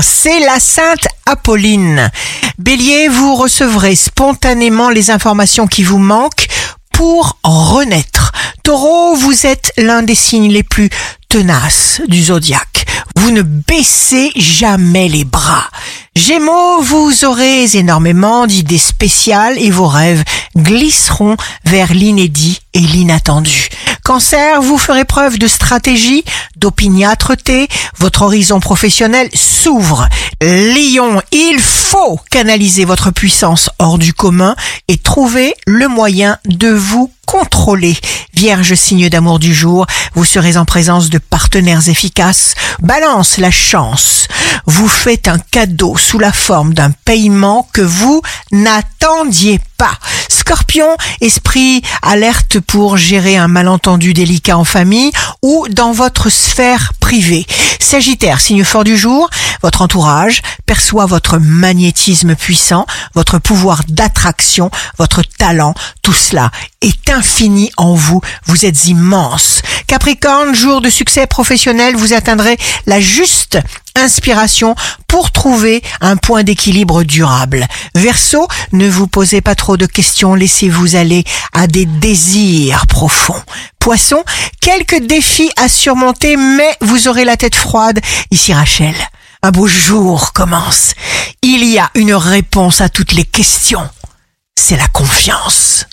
c'est la Sainte Apolline. Bélier, vous recevrez spontanément les informations qui vous manquent pour renaître. Taureau, vous êtes l'un des signes les plus tenaces du zodiaque. Vous ne baissez jamais les bras. Gémeaux, vous aurez énormément d'idées spéciales et vos rêves glisseront vers l'inédit et l'inattendu. Cancer, vous ferez preuve de stratégie, d'opiniâtreté, votre horizon professionnel s'ouvre. Lion, il faut canaliser votre puissance hors du commun et trouver le moyen de vous contrôler. Vierge signe d'amour du jour, vous serez en présence de partenaires efficaces. Balance la chance. Vous faites un cadeau sous la forme d'un paiement que vous n'attendiez pas. Scorpion, esprit alerte pour gérer un malentendu délicat en famille ou dans votre sphère privée. Sagittaire, signe fort du jour, votre entourage perçoit votre magnétisme puissant, votre pouvoir d'attraction, votre talent, tout cela est infini en vous, vous êtes immense. Capricorne, jour de succès professionnel, vous atteindrez la juste inspiration pour trouver un point d'équilibre durable. Verseau, ne vous posez pas trop de questions, laissez-vous aller à des désirs profonds. Poisson, quelques défis à surmonter, mais vous aurez la tête froide. Ici Rachel, un beau jour commence. Il y a une réponse à toutes les questions. C'est la confiance.